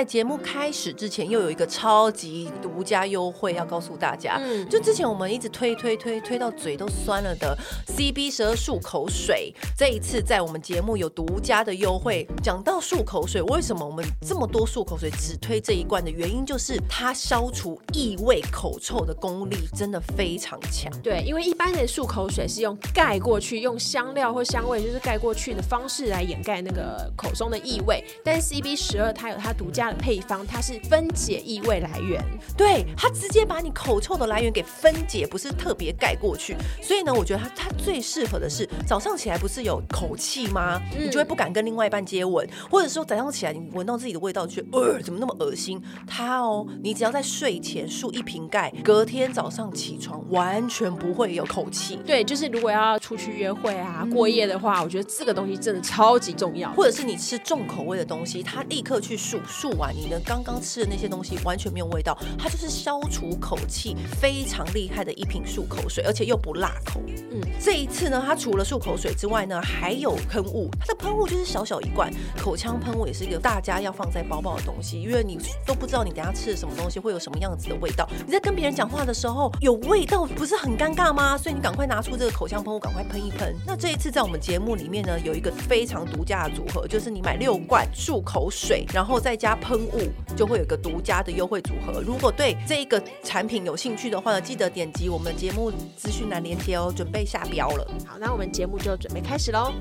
在节目开始之前，又有一个超级独家优惠要告诉大家。嗯，就之前我们一直推推推推到嘴都酸了的 CB 十二漱口水，这一次在我们节目有独家的优惠。讲到漱口水，为什么我们这么多漱口水只推这一罐的原因，就是它消除异味、口臭的功力真的非常强。对，因为一般的漱口水是用盖过去，用香料或香味就是盖过去的方式来掩盖那个口中的异味，但是 CB 十二它有它独家。配方，它是分解异味来源，对，它直接把你口臭的来源给分解，不是特别盖过去。所以呢，我觉得它它最适合的是早上起来不是有口气吗？嗯、你就会不敢跟另外一半接吻，或者说早上起来你闻到自己的味道，觉得呃怎么那么恶心？它哦，你只要在睡前漱一瓶盖，隔天早上起床完全不会有口气。对，就是如果要出去约会啊、过夜的话，我觉得这个东西真的超级重要。或者是你吃重口味的东西，它立刻去漱漱。完你呢刚刚吃的那些东西完全没有味道，它就是消除口气非常厉害的一瓶漱口水，而且又不辣口。嗯，这一次呢，它除了漱口水之外呢，还有喷雾。它的喷雾就是小小一罐，口腔喷雾也是一个大家要放在包包的东西，因为你都不知道你等下吃的什么东西会有什么样子的味道。你在跟别人讲话的时候有味道，不是很尴尬吗？所以你赶快拿出这个口腔喷雾，赶快喷一喷。那这一次在我们节目里面呢，有一个非常独家的组合，就是你买六罐漱口水，然后再加喷雾，就会有个独家的优惠组合。如果对这个产品有兴趣的话呢，记得点击我们的节目资讯栏链接哦，准备下标了。好，那我们节目就准备开始喽。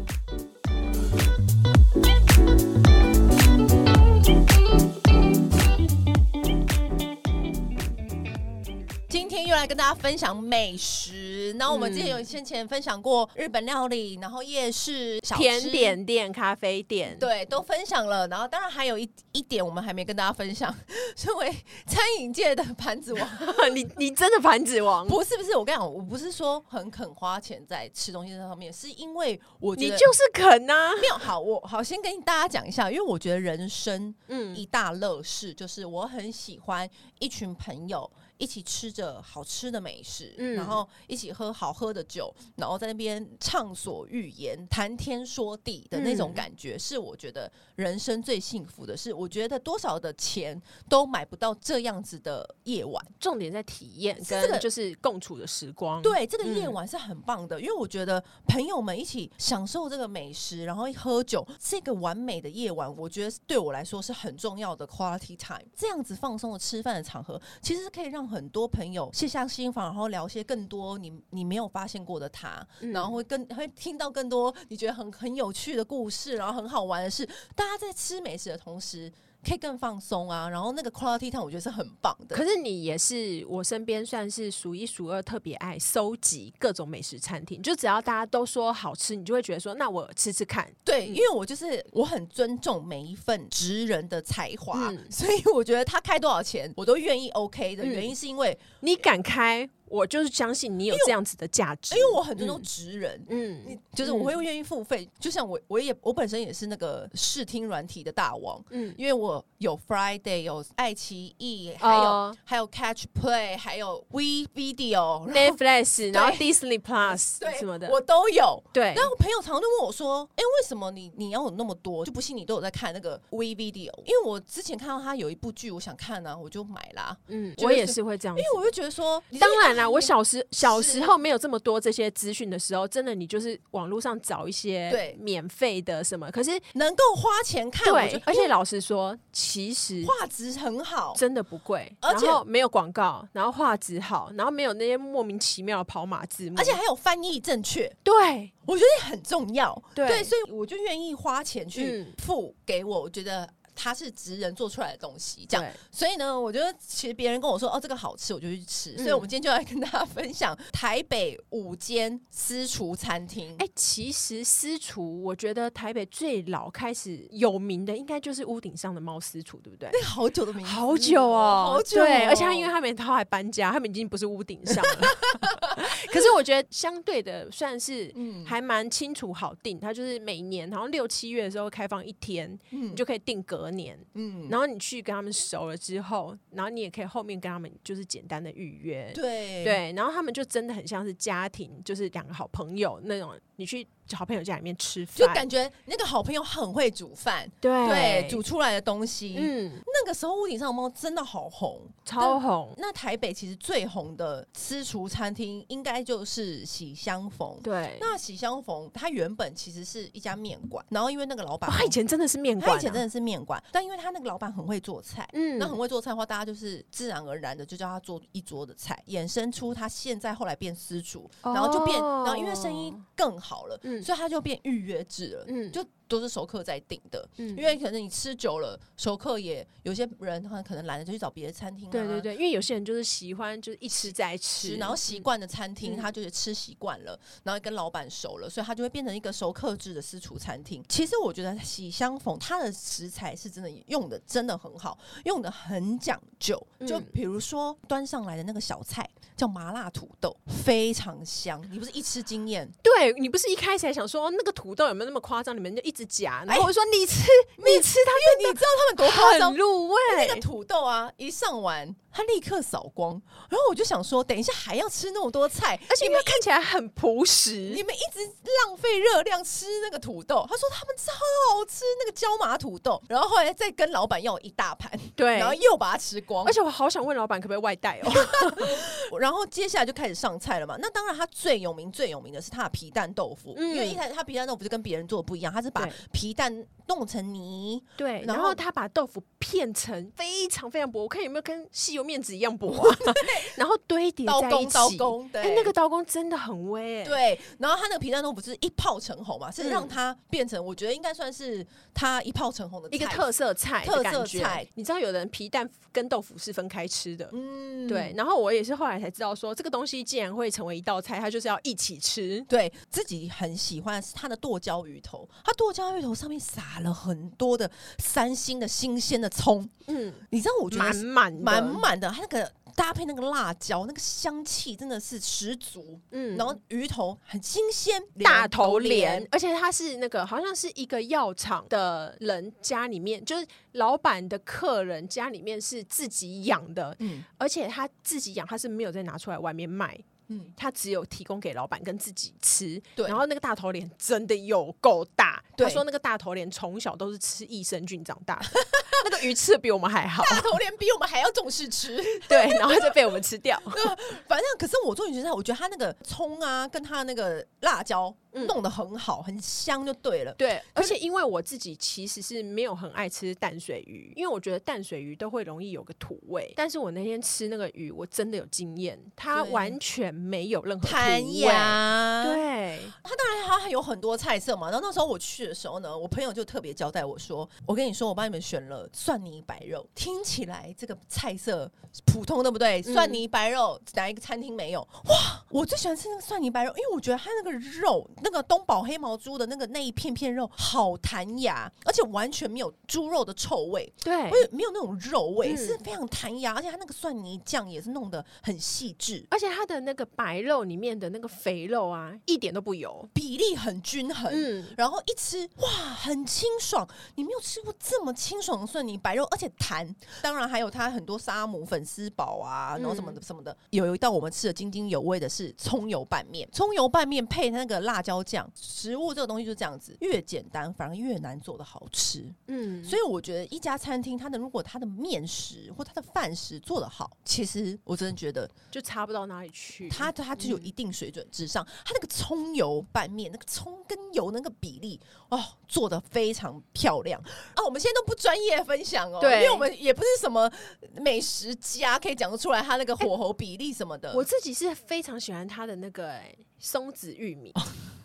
今天又来跟大家分享美食，然后我们之前有先前分享过日本料理，然后夜市、小甜点店、咖啡店，对，都分享了。然后当然还有一一点我们还没跟大家分享，身为餐饮界的盘子王，你你真的盘子王？不是不是，我跟你讲，我不是说很肯花钱在吃东西这方面，是因为我觉得你就是肯啊。没有好，我好先跟大家讲一下，因为我觉得人生嗯一大乐事就是我很喜欢一群朋友。一起吃着好吃的美食，嗯，然后一起喝好喝的酒，然后在那边畅所欲言、谈天说地的那种感觉，嗯，是我觉得人生最幸福的事。我觉得多少的钱都买不到这样子的夜晚。重点在体验跟就是共处的时光。对，这个夜晚是很棒的，嗯，因为我觉得朋友们一起享受这个美食，然后一喝酒，这个完美的夜晚，我觉得对我来说是很重要的 quality time。这样子放松的吃饭的场合，其实是可以让很多朋友卸下心房，然后聊些更多你你没有发现过的他，嗯、然后会更会听到更多你觉得很很有趣的故事，然后很好玩的事。大家在吃美食的同时，可以更放松啊，然后那个 quality time 我觉得是很棒的。可是你也是我身边算是数一数二特别爱收集各种美食餐厅，就只要大家都说好吃，你就会觉得说那我吃吃看。对，因为我就是我很尊重每一份职人的才华，嗯，所以我觉得他开多少钱我都愿意 OK 的原因是因为你敢开。我就是相信你有这样子的价值，因为我很尊重职人，嗯，你，就是我会愿意付费，嗯，就像我，我也我本身也是那个视听软体的大王，嗯，因为我有 Friday，有爱奇艺，还有、哦、还有 Catch Play，还有 We Video、Netflix，然后 Disney Plus 什么的，我都有。对，然后我朋友常常都问我说：“哎、欸，为什么你你要有那么多？就不信你都有在看那个 We Video？因为我之前看到他有一部剧，我想看呢、啊，我就买啦。嗯，我也是会这样，因为我就觉得说，当然。那我小时小时候没有这么多这些资讯的时候，真的你就是网络上找一些对免费的什么，可是能够花钱看，对，而且老实说，其实画质很好，真的不贵，而且没有广告，然后画质好，然后没有那些莫名其妙的跑马字幕，而且还有翻译正确，对，我觉得很重要，对，对，所以我就愿意花钱去付给我，我觉得。它是职人做出来的东西，这样，所以呢，我觉得其实别人跟我说哦，这个好吃，我就去吃。嗯、所以，我们今天就来跟大家分享台北五间私厨餐厅。哎、欸，其实私厨，我觉得台北最老开始有名的，应该就是屋顶上的猫私厨，对不对？那好久的名字，好久哦，好久、哦。对，而且他因为他们他还搬家，他们已经不是屋顶上了。可是我觉得相对的算是还蛮清楚好定，它就是每年好像六七月的时候开放一天，嗯、你就可以订隔隔年，嗯，然后你去跟他们熟了之后，然后你也可以后面跟他们就是简单的预约，对对，然后他们就真的很像是家庭，就是两个好朋友那种，你去。好朋友家里面吃饭，就感觉那个好朋友很会煮饭，对，对，煮出来的东西，嗯，那个时候屋顶上的猫真的好红，超红。那台北其实最红的私厨餐厅，应该就是喜相逢。对，那喜相逢，它原本其实是一家面馆，然后因为那个老板，他以前真的是面馆，他以前真的是面馆，但因为他那个老板很会做菜，嗯，那很会做菜的话，大家就是自然而然的就叫他做一桌的菜，衍生出他现在后来变私厨，然后就变，然后因为生意更好了，嗯。所以他就变预约制了，嗯，就。都是熟客在订的，嗯，因为可能你吃久了，熟客也有些人他可能懒得就去找别的餐厅啊。对对对，因为有些人就是喜欢就是一吃再吃，然后习惯的餐厅他就是吃习惯了，然后跟老板熟了，所以他就会变成一个熟客制的私厨餐厅。其实我觉得喜相逢它的食材是真的用的真的很好，用的很讲究。就比如说端上来的那个小菜叫麻辣土豆，非常香。你不是一吃惊艳？对，你不是一开始还想说那个土豆有没有那么夸张？你们就一。假，然后我说你吃，你吃它，因为你知道他们多夸张，入味。那个土豆啊，一上完，他立刻扫光。然后我就想说，等一下还要吃那么多菜，而且你们看起来很朴实，你们一直浪费热量吃那个土豆。他说他们超好吃，那个椒麻土豆。然后后来再跟老板要一大盘，对，然后又把它吃光。而且我好想问老板可不可以外带哦。然后接下来就开始上菜了嘛。那当然，他最有名、最有名的是他的皮蛋豆腐，嗯、因为一开始他皮蛋豆腐就跟别人做的不一样，他是把皮蛋弄成泥，对，然后他把豆腐片成非常非常薄，我看有没有跟吸油面子一样薄啊？然后堆叠在一起，刀工，对，哎，那个刀工真的很威，对。然后他那个皮蛋豆腐是一炮成红嘛，是让它变成，我觉得应该算是它一炮成红的一个特色菜，特色菜。你知道有人皮蛋跟豆腐是分开吃的，嗯，对。然后我也是后来才知道说，这个东西既然会成为一道菜，它就是要一起吃。对，自己很喜欢是它的剁椒鱼头，它剁椒鱼头上面撒了很多的三星的新鲜的葱，嗯，你知道我觉得满满满满的，它那个搭配那个辣椒，那个香气真的是十足，嗯，然后鱼头很新鲜，大头鲢，而且它是那个好像是一个药厂的人家里面，就是老板的客人家里面是自己养的，嗯，而且他自己养，他是没有再拿出来外面卖。嗯，他只有提供给老板跟自己吃，对。然后那个大头脸真的有够大，对他说那个大头脸从小都是吃益生菌长大的，那个鱼吃的比我们还好，大头脸比我们还要重视吃，对，然后就被我们吃掉。反正可是我终于觉得，我觉得他那个葱啊，跟他那个辣椒。弄得很好，很香就对了。对，而且因为我自己其实是没有很爱吃淡水鱼，因为我觉得淡水鱼都会容易有个土味。但是我那天吃那个鱼，我真的有经验，它完全没有任何。弹牙。对，它当然它还有很多菜色嘛。然后那时候我去的时候呢，我朋友就特别交代我说：“我跟你说，我帮你们选了蒜泥白肉。听起来这个菜色普通，对不对？蒜泥白肉哪一个餐厅没有？哇，我最喜欢吃那个蒜泥白肉，因为我觉得它那个肉。”那个东宝黑毛猪的那个那一片片肉好弹牙，而且完全没有猪肉的臭味，对，没有那种肉味，嗯、是非常弹牙，而且它那个蒜泥酱也是弄得很细致，而且它的那个白肉里面的那个肥肉啊，一点都不油，比例很均衡，嗯，然后一吃哇，很清爽，你没有吃过这么清爽的蒜泥白肉，而且弹，当然还有它很多沙姆粉丝煲啊，然后什么的什么的，嗯、有一道我们吃的津津有味的是葱油拌面，葱油拌面配那个辣椒。椒酱食物这个东西就是这样子，越简单反而越难做的好吃。嗯，所以我觉得一家餐厅，它的如果它的面食或它的饭食做得好，其实我真的觉得就差不到哪里去。它它就有一定水准之上，它那个葱油拌面，那个葱跟油那个比例哦，做的非常漂亮啊！我们现在都不专业分享哦，对，因为我们也不是什么美食家，可以讲得出来它那个火候比例什么的。我自己是非常喜欢它的那个欸，松子玉米。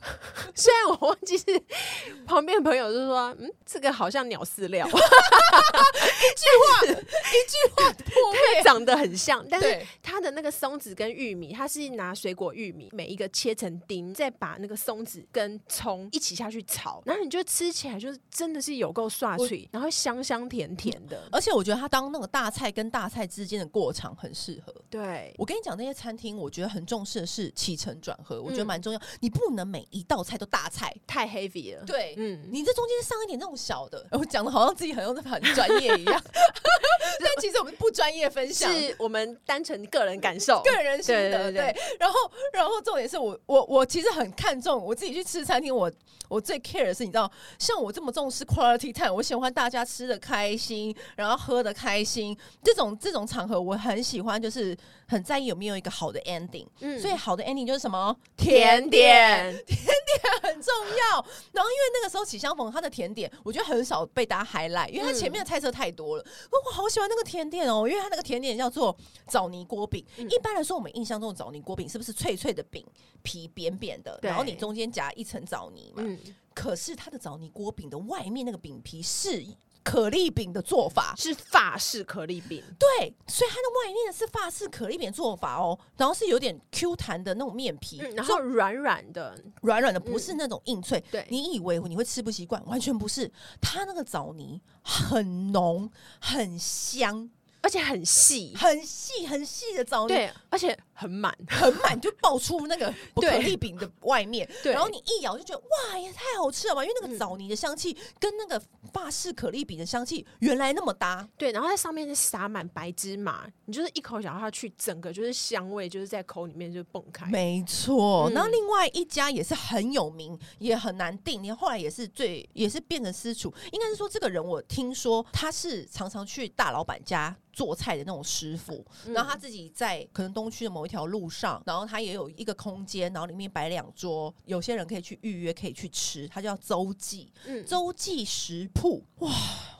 虽然我忘记是旁边的朋友就说，嗯，这个好像鸟饲料，一句话一句话破灭，长得很像，但是它的那个松子跟玉米，它是拿水果玉米每一个切成丁，再把那个松子跟葱一起下去炒，然后你就吃起来就是真的是有够刷脆，然后香香甜甜的。而且我觉得它当那个大菜跟大菜之间的过场很适合。对，我跟你讲，那些餐厅我觉得很重视的是起承转合，我觉得蛮重要。你不能每一道菜都大菜，太 heavy 了。对，嗯，你这中间上一点那种小的，我讲的好像自己很用的很专业一样。但其实我们不专业分享，是我们单纯个人感受、个人心得。对，然后，然后重点是我，我，我其实很看重我自己去吃餐厅，我，我最 care 的是，你知道，像我这么重视 quality time，我喜欢大家吃的开心，然后喝的开心，这种这种场合我很喜欢，就是很在意有没有一个好的 ending。嗯，所以好的 ending 就是什么？甜点，甜点 很重要。然后因为那个时候喜相逢，它的甜点我觉得很少被大家 highlight，因为它前面的菜色太多了。嗯、我好喜欢那个甜点哦，因为它那个甜点叫做枣泥锅饼。嗯、一般来说，我们印象中的枣泥锅饼是不是脆脆的饼，皮扁扁的，然后你中间夹一层枣泥嘛？嗯、可是它的枣泥锅饼的外面那个饼皮是可丽饼的做法，是法式可丽饼。对，所以它的外面是法式可丽饼做法哦，然后是有点 Q 弹的那种面皮，嗯、然后软软的，软软的，不是那种硬脆。嗯、对，你以为你会吃不习惯，完全不是，它那个枣泥很浓，很香。而且很细，很细，很细的枣泥，对，而且很满，很满，就爆出那个 可丽饼的外面，对，然后你一咬就觉得哇，也太好吃了吧！因为那个枣泥的香气跟那个法式可丽饼的香气原来那么搭，对，然后在上面是撒满白芝麻，你就是一口咬下去，整个就是香味就是在口里面就蹦开，没错。然后另外一家也是很有名，也很难订，你后来也是最也是变成私厨，应该是说这个人我听说他是常常去大老板家。做菜的那种师傅，然后他自己在可能东区的某一条路上，然后它也有一个空间，然后里面摆两桌，有些人可以去预约，可以去吃。它叫周记，嗯，周记食铺。哇，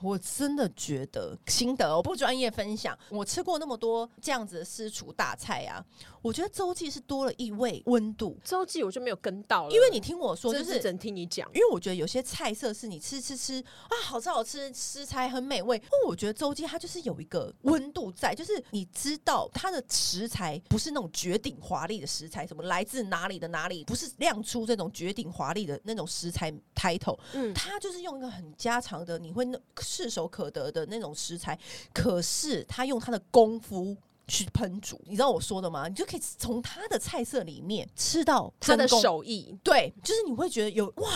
我真的觉得心得，我不专业分享。我吃过那么多这样子的私厨大菜啊，我觉得周记是多了一味温度。周记我就没有跟到了，因为你听我说，就是只听你讲，因为我觉得有些菜色是你吃吃吃啊，好吃好吃，食材很美味。哦，我觉得周记它就是有一个。温度在，就是你知道它的食材不是那种绝顶华丽的食材，什么来自哪里的哪里，不是亮出这种绝顶华丽的那种食材 title，嗯，它就是用一个很家常的，你会炙手可得的那种食材，可是他用他的功夫去烹煮，你知道我说的吗？你就可以从他的菜色里面吃到他的手艺，对，就是你会觉得有哇。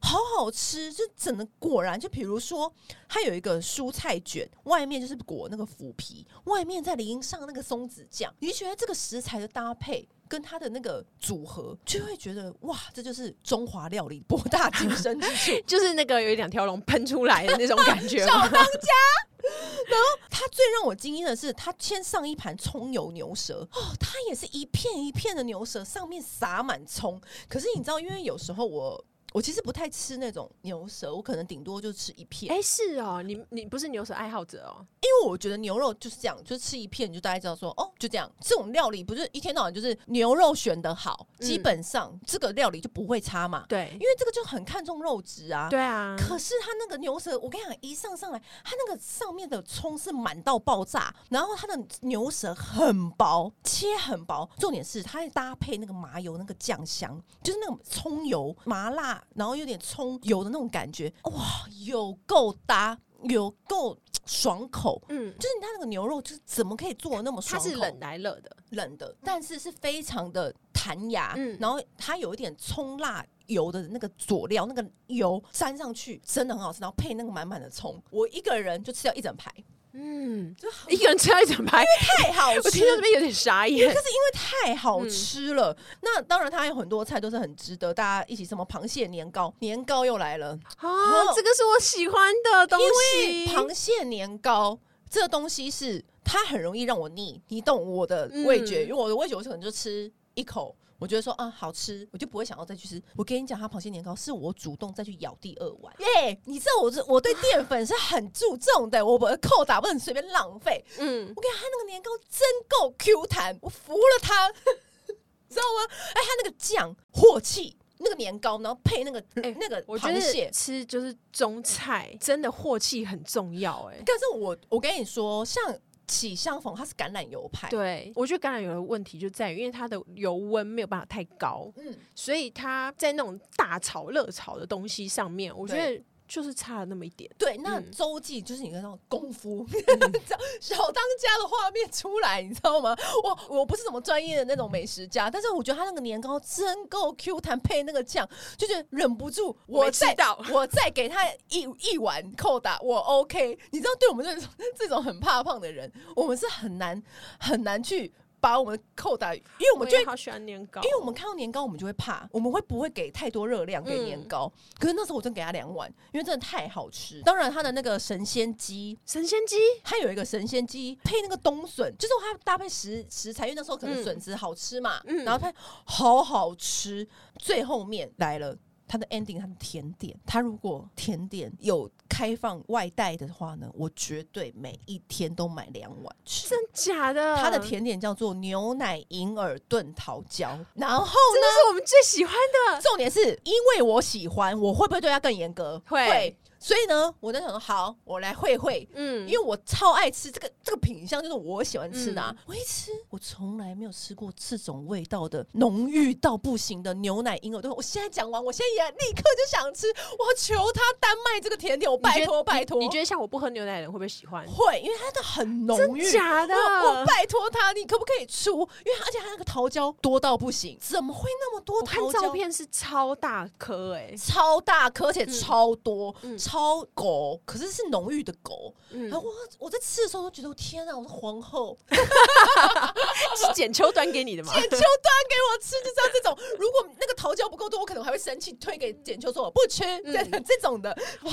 好好吃，就整的果然，就比如说，它有一个蔬菜卷，外面就是裹那个腐皮，外面再淋上那个松子酱，你觉得这个食材的搭配跟它的那个组合，就会觉得哇，这就是中华料理博大精深之处，就是那个有一两条龙喷出来的那种感觉。小当家，然后它最让我惊艳的是，它先上一盘葱油牛舌哦，它也是一片一片的牛舌，上面撒满葱。可是你知道，因为有时候我。我其实不太吃那种牛舌，我可能顶多就吃一片。哎、欸，是哦，你你不是牛舌爱好者哦？因为我觉得牛肉就是这样，就吃一片，你就大概知道说，哦，就这样。这种料理不是一天到晚就是牛肉选得好，嗯、基本上这个料理就不会差嘛。对，因为这个就很看重肉质啊。对啊。可是它那个牛舌，我跟你讲，一上上来，它那个上面的葱是满到爆炸，然后它的牛舌很薄，切很薄。重点是它搭配那个麻油那个酱香，就是那种葱油麻辣。然后有点葱油的那种感觉，哇，有够搭，有够爽口。嗯，就是它那个牛肉，就是怎么可以做的那么爽口？它是冷来热的，冷的，但是是非常的弹牙。嗯，然后它有一点葱辣油的那个佐料，那个油沾上去真的很好吃。然后配那个满满的葱，我一个人就吃掉一整排。嗯，就一个人吃了一整排，因为太好吃。我听到这边有点傻眼，可是因为太好吃了。嗯、那当然，它还有很多菜都是很值得大家一起。什么螃蟹年糕，年糕又来了啊！哦、这个是我喜欢的东西。因为螃蟹年糕这个东西是它很容易让我腻，你懂我的味觉，嗯、因为我的味觉我可能就吃一口。我觉得说啊好吃，我就不会想要再去吃。我跟你讲，他螃蟹年糕是我主动再去咬第二碗。耶，yeah, 你知道我这我对淀粉是很注重的，我的扣打不能随便浪费。嗯，我跟你讲，它那个年糕真够 Q 弹，我服了他，知道吗？哎，他那个酱镬气，那个年糕，然后配那个哎、欸、那个螃蟹，吃就是中菜，真的镬气很重要。哎，但是我我跟你说，像。起相逢，它是橄榄油派。对，我觉得橄榄油的问题就在于，因为它的油温没有办法太高，嗯，所以它在那种大炒热炒的东西上面，我觉得。就是差了那么一点。对，那周记就是你那种功夫，嗯、小当家的画面出来，你知道吗？我我不是什么专业的那种美食家，但是我觉得他那个年糕真够 Q 弹，配那个酱，就觉得忍不住，我再我再给他一一碗扣打，我 OK。你知道，对我们这种这种很怕胖的人，我们是很难很难去。把我们扣打，因为我们就好喜欢年糕，因为我们看到年糕，我们就会怕，我们会不会给太多热量给年糕？嗯、可是那时候我真给他两碗，因为真的太好吃。当然，他的那个神仙鸡，神仙鸡，他有一个神仙鸡配那个冬笋，就是他搭配食食材，因为那时候可能笋子好吃嘛，嗯、然后他好好吃。最后面来了。它的 ending，它的甜点，它如果甜点有开放外带的话呢，我绝对每一天都买两碗吃。真假的？它的甜点叫做牛奶银耳炖桃胶，然后呢，这是我们最喜欢的。重点是因为我喜欢，我会不会对它更严格？会。会所以呢，我在想说，好，我来会会，嗯，因为我超爱吃这个这个品相，就是我喜欢吃的。啊。嗯、我一吃，我从来没有吃过这种味道的浓郁到不行的牛奶婴儿对，我现在讲完，我现在也立刻就想吃。我求他单卖这个甜点，我拜托拜托。你觉得像我不喝牛奶的人会不会喜欢？会，因为它的很浓郁。假的？我，我拜托他，你可不可以出？因为而且它那个桃胶多到不行，怎么会那么多桃胶？我看照片是超大颗哎、欸，超大颗，而且超多，嗯、超狗。可是是浓郁的狗，嗯然后我我在吃的时候都觉得，天啊，我是皇后，是简秋端给你的吗？简秋端给我吃，就像这种，如果那个桃胶不够多，我可能还会生气，推给简秋说我不吃。这这种的很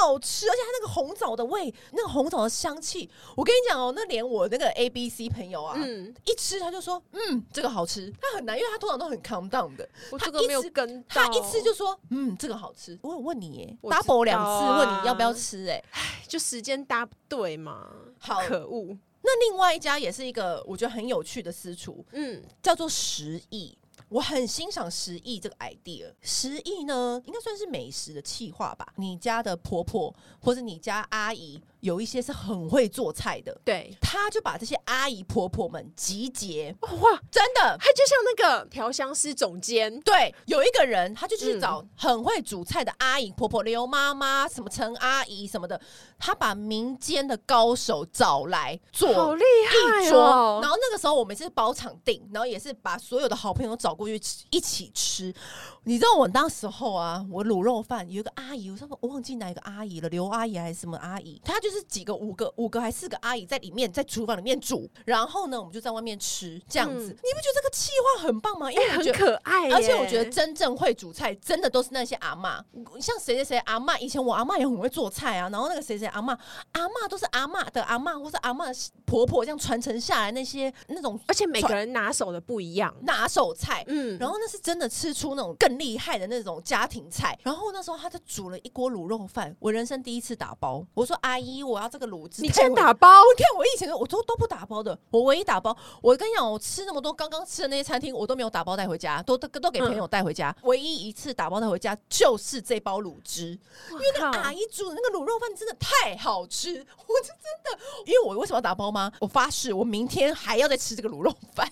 好吃，而且它那个红枣的味，那个红枣的香气，我跟你讲哦，那连我那个 A B C 朋友啊，嗯一吃他就说，嗯，这个好吃。他很难，因为他通常都很 calm down 的，他一吃跟他一吃就说，嗯，这个好吃。我有问你耶，double 两次问你要不要吃。吃哎，就时间搭不对嘛，好可恶。那另外一家也是一个我觉得很有趣的私厨，嗯，叫做食艺。我很欣赏食艺这个 idea。食艺呢，应该算是美食的气化吧。你家的婆婆或者你家阿姨。有一些是很会做菜的，对，他就把这些阿姨婆婆们集结，哇，真的，他就像那个调香师总监，对，有一个人，他就去找很会煮菜的阿姨婆婆，刘妈妈、什么陈阿姨什么的，他把民间的高手找来做，好厉害哦。然后那个时候我们是包场订，然后也是把所有的好朋友找过去一起吃。你知道我当时候啊，我卤肉饭有一个阿姨，我说我忘记哪一个阿姨了，刘阿姨还是什么阿姨，她就是几个五个五个还四个阿姨在里面在厨房里面煮，然后呢，我们就在外面吃这样子。嗯、你不觉得这个气划很棒吗？因为很可爱，而且我觉得真正会煮菜真的都是那些阿妈，像谁谁谁阿妈，以前我阿妈也很会做菜啊。然后那个谁谁阿妈，阿妈都是阿妈的阿妈或是阿妈的婆婆这样传承下来那些那种，而且每个人拿手的不一样，拿手菜，嗯，然后那是真的吃出那种更厉害的那种。家庭菜，然后那时候他就煮了一锅卤肉饭，我人生第一次打包。我说阿姨，我要这个卤汁。你先打包？你看我以前我都都不打包的，我唯一打包。我跟你讲，我吃那么多刚刚吃的那些餐厅，我都没有打包带回家，都都都给朋友带回家。嗯、唯一一次打包带回家就是这包卤汁，因为那阿姨煮的那个卤肉饭真的太好吃，我就真的。因为我为什么要打包吗？我发誓，我明天还要再吃这个卤肉饭。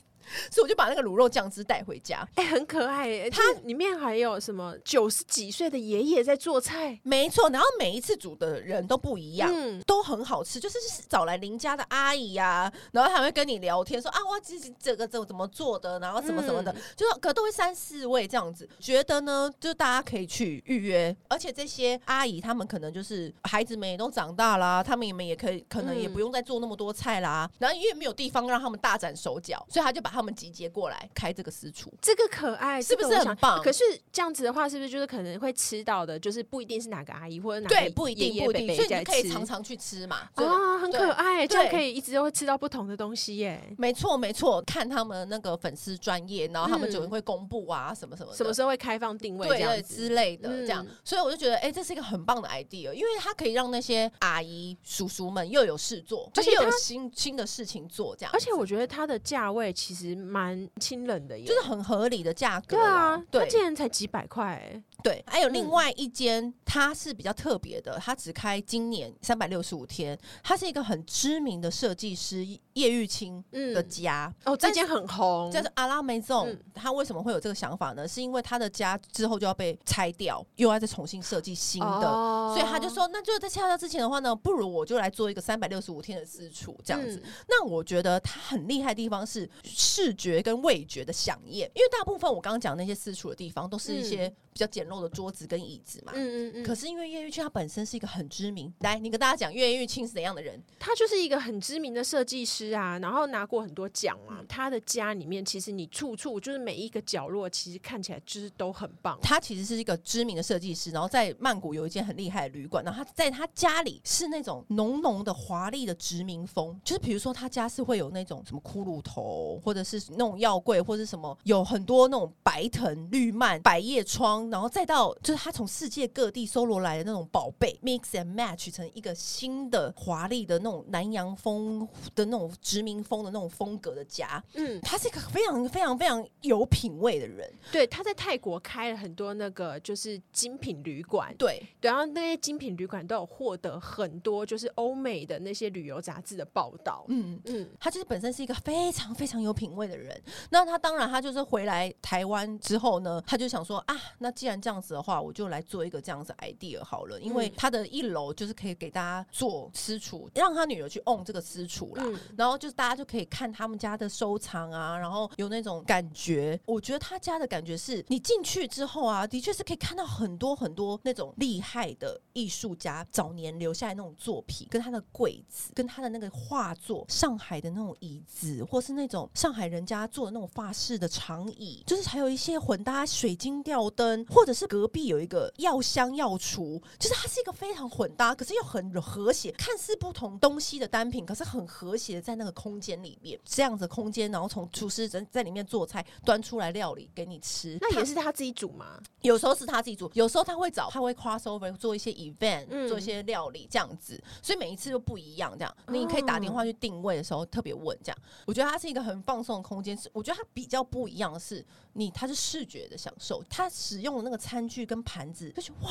所以我就把那个卤肉酱汁带回家，哎、欸，很可爱、欸。它里面还有什么九十几岁的爷爷在做菜，没错。然后每一次煮的人都不一样，嗯，都很好吃。就是找来邻家的阿姨呀、啊，然后还会跟你聊天说啊，哇，这这个这怎么做的，然后什么什么的，嗯、就是可都会三四位这样子。觉得呢，就大家可以去预约，而且这些阿姨他们可能就是孩子们也都长大啦，他们你们也可以可能也不用再做那么多菜啦。然后因为没有地方让他们大展手脚，所以他就把他。他们集结过来开这个私厨，这个可爱是不是很棒？可是这样子的话，是不是就是可能会吃到的，就是不一定是哪个阿姨或者哪个不一定不一定，所以你可以常常去吃嘛。啊，很可爱，这样可以一直都会吃到不同的东西耶。没错没错，看他们那个粉丝专业，然后他们就会公布啊什么什么，什么时候会开放定位这样之类的，这样。所以我就觉得，哎，这是一个很棒的 idea，因为它可以让那些阿姨叔叔们又有事做，而且有新新的事情做，这样。而且我觉得它的价位其实蛮。亲冷的，就是很合理的价格，对啊，对，它竟然才几百块，对，还有另外一间，它是比较特别的，它只开今年三百六十五天，它是一个很知名的设计师叶玉清的家。哦，这间很红，叫做阿拉梅总。他为什么会有这个想法呢？是因为他的家之后就要被拆掉，又要再重新设计新的，所以他就说，那就在拆掉之前的话呢，不如我就来做一个三百六十五天的私厨这样子。那我觉得他很厉害的地方是视觉跟味觉的饗宴，因为大部分我刚刚讲那些私厨的地方都是一些比较简陋的桌子跟椅子嘛。嗯嗯嗯。可是因为叶玉卿他本身是一个很知名，来，你跟大家讲叶玉卿是怎样的人？他就是一个很知名的设计师啊，然后拿过很多奖啊。他的家里面其实你处处就是每一个角落，其实看起来就是都很棒。他其实是一个知名的设计师，然后在曼谷有一间很厉害的旅馆，然后他在他家里是那种浓浓的华丽的殖民风，就是比如说他家是会有那种什么骷髅头，或者是那种药柜，或者是什么有很多那种白藤、绿蔓、百叶窗，然后再到就是他从世界各地搜罗来的那种宝贝，mix and match 成一个新的华丽的那种南洋风的那种殖民风的那种风格的家。嗯，他是一个非常非常非常有品味的人。对，他在泰国开了很多那个就是精品旅馆。对，然后那些精品旅馆都有获得很多就是欧美的那些旅游杂志的报道。嗯嗯，他就是本身是一个非常非常有品味的人。那他当然，他就是回来台湾之后呢，他就想说啊，那既然这样子的话，我就来做一个这样子 idea 好了。因为他的一楼就是可以给大家做私厨，让他女儿去 own 这个私厨啦。然后就是大家就可以看他们家的收藏啊，然后有那种感觉。我觉得他家的感觉是你进去之后啊，的确是可以看到很多很多那种厉害的艺术家早年留下来那种作品，跟他的柜子，跟他的那个画作，上海的那种椅子，或是那种上海人家做的那种法式的长椅，就是还有一些混搭水晶吊灯，或者是隔壁有一个药香药厨，就是它是一个非常混搭，可是又很和谐，看似不同东西的单品，可是很和谐的在那个空间里面，这样子空间，然后从厨师在在里面做菜，端出来料理给你吃，那也是他自己煮吗？有时候是他自己煮，有时候他会找他会 cross over 做一些 event，嗯、做一些料理这样子，所以每一次都不一样。这样，你可以打电话去定位的时候特别问这样。我觉得它是一个很放松的空间，是我觉得它比较不一样的是，你它是视觉的享受，它使用的那个餐具跟盘子，就是哇。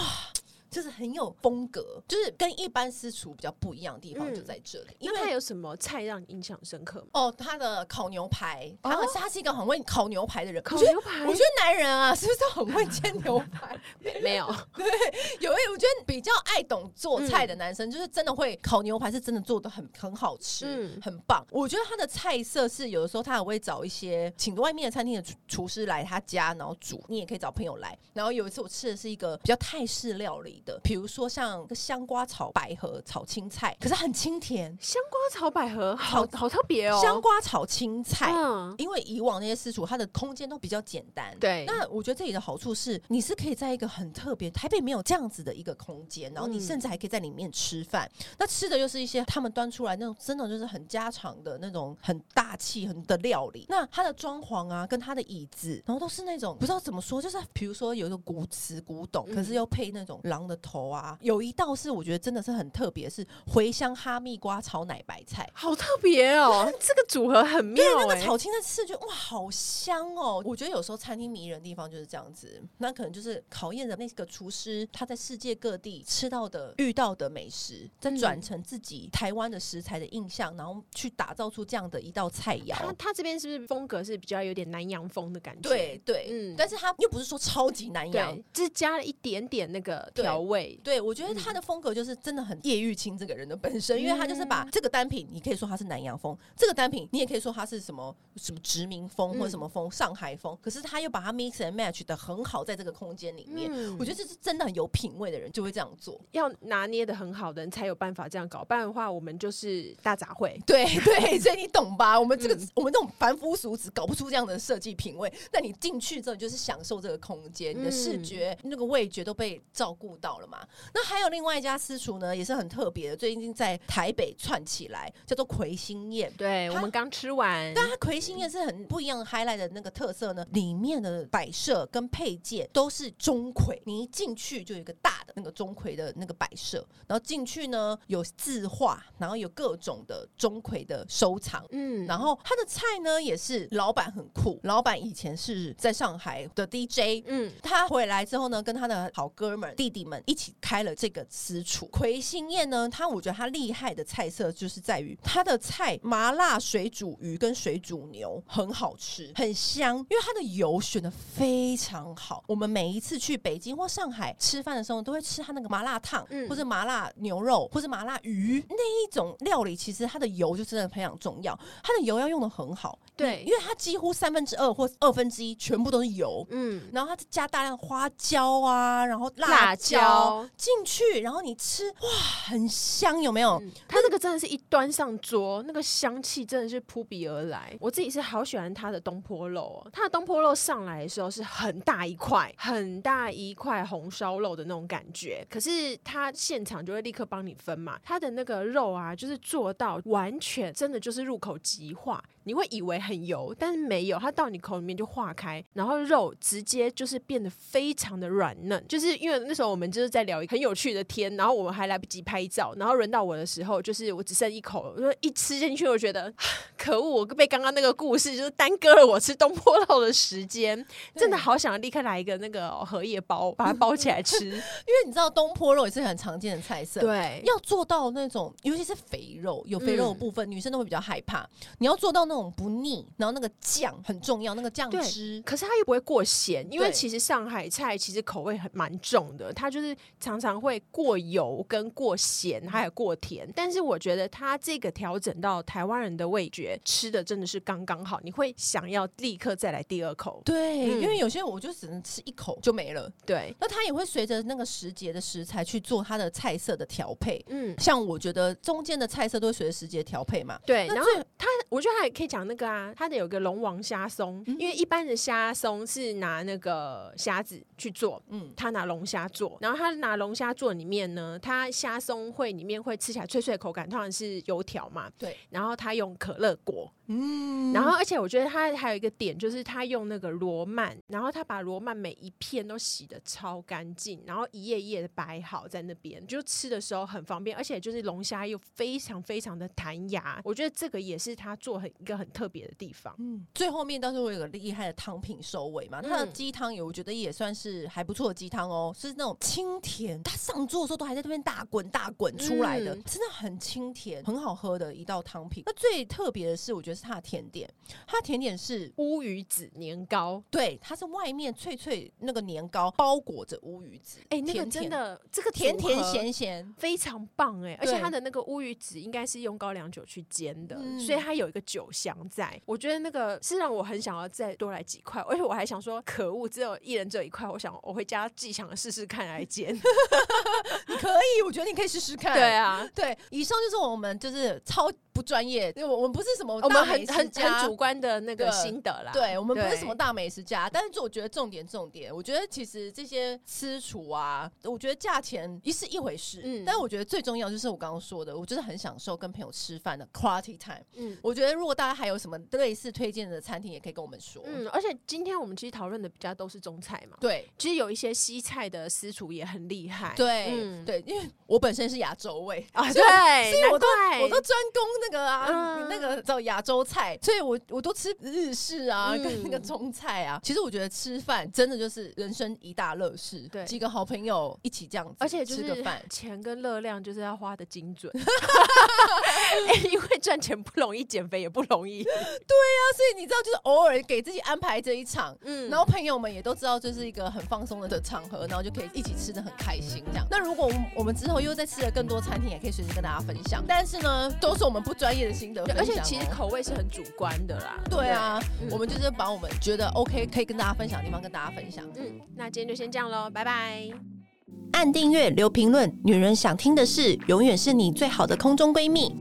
就是很有风格，就是跟一般私厨比较不一样的地方就在这里。因为他有什么菜让你印象深刻吗？哦，他的烤牛排，他是他是一个很会烤牛排的人。烤牛排，我觉得男人啊，是不是很会煎牛排？没有，对，有一我觉得比较爱懂做菜的男生，就是真的会烤牛排，是真的做的很很好吃，很棒。我觉得他的菜色是有的时候他也会找一些请外面的餐厅的厨师来他家，然后煮。你也可以找朋友来。然后有一次我吃的是一个比较泰式料理。的，比如说像香瓜炒百合炒青菜，可是很清甜。香瓜炒百合，好好特别哦。香瓜炒青菜，嗯，因为以往那些私厨，它的空间都比较简单。对，那我觉得这里的好处是，你是可以在一个很特别，台北没有这样子的一个空间，然后你甚至还可以在里面吃饭。嗯、那吃的又是一些他们端出来那种真的就是很家常的那种很大气很的料理。那它的装潢啊，跟它的椅子，然后都是那种不知道怎么说，就是比如说有一个古瓷古董，可是又配那种狼的头啊，有一道是我觉得真的是很特别，是茴香哈密瓜炒奶白菜，好特别哦，这个组合很妙。那个炒青菜吃就哇，好香哦。我觉得有时候餐厅迷人的地方就是这样子，那可能就是考验着那个厨师他在世界各地吃到的、遇到的美食，再转成自己台湾的食材的印象，然后去打造出这样的一道菜肴。他他这边是不是风格是比较有点南洋风的感觉？对对，嗯，但是他又不是说超级南洋，就是加了一点点那个调味。对，我觉得他的风格就是真的很叶玉卿这个人的本身，嗯、因为他就是把这个单品，你可以说它是南洋风；这个单品，你也可以说它是什么什么殖民风或者什么风，上海风。可是他又把它 mix and match 的很好，在这个空间里面，嗯、我觉得这是真的很有品味的人就会这样做，要拿捏的很好的人才有办法这样搞，不然的话我们就是大杂烩。对对，所以你懂吧？我们这个、嗯、我们这种凡夫俗子搞不出这样的设计品味，那你进去之后你就是享受这个空间，你的视觉、嗯、那个味觉都被照顾到了嘛？那还有另外一家私厨呢，也是很特别的，最近在台北串起来，叫做魁星宴。对，我们刚吃完，但它魁星宴是很不一样的 highlight 的那个特色呢，里面的摆设跟配件都是钟馗，你一进去就有一个大的那个钟馗馗的那个摆设，然后进去呢有字画，然后有各种的钟馗的收藏，嗯，然后他的菜呢也是老板很酷，老板以前是在上海的 DJ，嗯，他回来之后呢，跟他的好哥们弟弟们一起开了这个私厨。魁星宴呢，它我觉得它厉害的菜色就是在于它的菜麻辣水煮鱼跟水煮牛很好吃，很香，因为它的油选的非常好。我们每一次去北京或上海吃饭的时候，都会吃它那个麻辣烫，嗯，或者麻辣牛肉，或者麻辣鱼那一种料理，其实它的油就真的非常重要，它的油要用的很好，对，因为它几乎三分之二或二分之一全部都是油，嗯，然后它加大量花椒啊，然后辣椒进去，然后你吃，哇，很香，有没有？嗯，它那个真的是一端上桌，那个香气真的是扑鼻而来。我自己是好喜欢它的东坡肉哦，它的东坡肉上来的时候是很大一块，很大一块红烧肉的那种感觉，可是它现场就会立刻帮你分嘛，它的那个肉啊，就是做到完全真的就是入口即化。你会以为很油，但是没有，它到你口里面就化开，然后肉直接就是变得非常的软嫩。就是因为那时候我们就是在聊一个很有趣的天，然后我们还来不及拍照，然后轮到我的时候，就是我只剩一口，我说一吃进去，我觉得 可恶，我被刚刚那个故事就是耽搁了我吃东坡肉的时间，真的好想立刻来一个那个荷叶包，把它包起来吃。因为你知道东坡肉也是很常见的菜色，对，要做到那种，尤其是肥肉，有肥肉的部分，嗯、女生都会比较害怕。你要做到。那种不腻，然后那个酱很重要，那个酱汁，可是它又不会过咸，因为其实上海菜其实口味很蛮重的，它就是常常会过油跟过咸，还有过甜。但是我觉得它这个调整到台湾人的味觉，吃的真的是刚刚好，你会想要立刻再来第二口。对，嗯、因为有些人我就只能吃一口就没了。对，那它也会随着那个时节的食材去做它的菜色的调配。嗯，像我觉得中间的菜色都会随着时节调配嘛。对，然后它，我觉得它也可以讲那个啊，它的有个龙王虾松，因为一般的虾松是拿那个虾子去做，嗯，他拿龙虾做，然后他拿龙虾做里面呢，他虾松会里面会吃起来脆脆的口感，通常是油条嘛，对，然后他用可乐果。嗯，然后而且我觉得他还有一个点，就是他用那个罗曼，然后他把罗曼每一片都洗的超干净，然后一页一页的摆好在那边，就吃的时候很方便，而且就是龙虾又非常非常的弹牙，我觉得这个也是他做很一个很特别的地方。嗯，最后面倒是我有个厉害的汤品收尾嘛，他的鸡汤也我觉得也算是还不错的鸡汤哦，是那种清甜，他上桌的时候都还在那边大滚大滚出来的，嗯、真的很清甜，很好喝的一道汤品。那最特别的是，我觉得。它的甜点，它的甜点是乌鱼子年糕，对，它是外面脆脆那个年糕包裹着乌鱼子，哎、欸，那个真的这个甜甜咸咸非常棒哎、欸，而且它的那个乌鱼子应该是用高粱酒去煎的，嗯、所以它有一个酒香在，我觉得那个是让我很想要再多来几块，而且我还想说，可恶，只有一人只有一块，我想我回家自己想试试看来煎，你可以，我觉得你可以试试看，对啊，对，以上就是我们就是超。不专业，因为我们不是什么我们很很很主观的那个心得啦。对，我们不是什么大美食家，但是我觉得重点重点，我觉得其实这些私厨啊，我觉得价钱一是一回事，嗯，但是我觉得最重要就是我刚刚说的，我就是很享受跟朋友吃饭的 quality time。嗯，我觉得如果大家还有什么类似推荐的餐厅，也可以跟我们说。嗯，而且今天我们其实讨论的比较都是中菜嘛，对，其实有一些西菜的私厨也很厉害。对，嗯，对，因为我本身是亚洲味啊，对，所以我都我都专攻那个啊。嗯那个叫亚洲菜，所以我我都吃日式啊，嗯、跟那个中菜啊。其实我觉得吃饭真的就是人生一大乐事，对，几个好朋友一起这样子，而且吃个饭，钱跟热量就是要花的精准。欸、因为赚钱不容易，减肥也不容易。对啊，所以你知道，就是偶尔给自己安排这一场，嗯，然后朋友们也都知道这是一个很放松的的场合，然后就可以一起吃的很开心这样。那如果我们之后又再吃了更多餐厅，也可以随时跟大家分享。但是呢，都是我们不专业的心得。而且其实口味是很主观的啦。对啊，对我们就是把我们觉得 OK 可以跟大家分享的地方跟大家分享。嗯，那今天就先这样喽，拜拜。按订阅，留评论，女人想听的事，永远是你最好的空中闺蜜。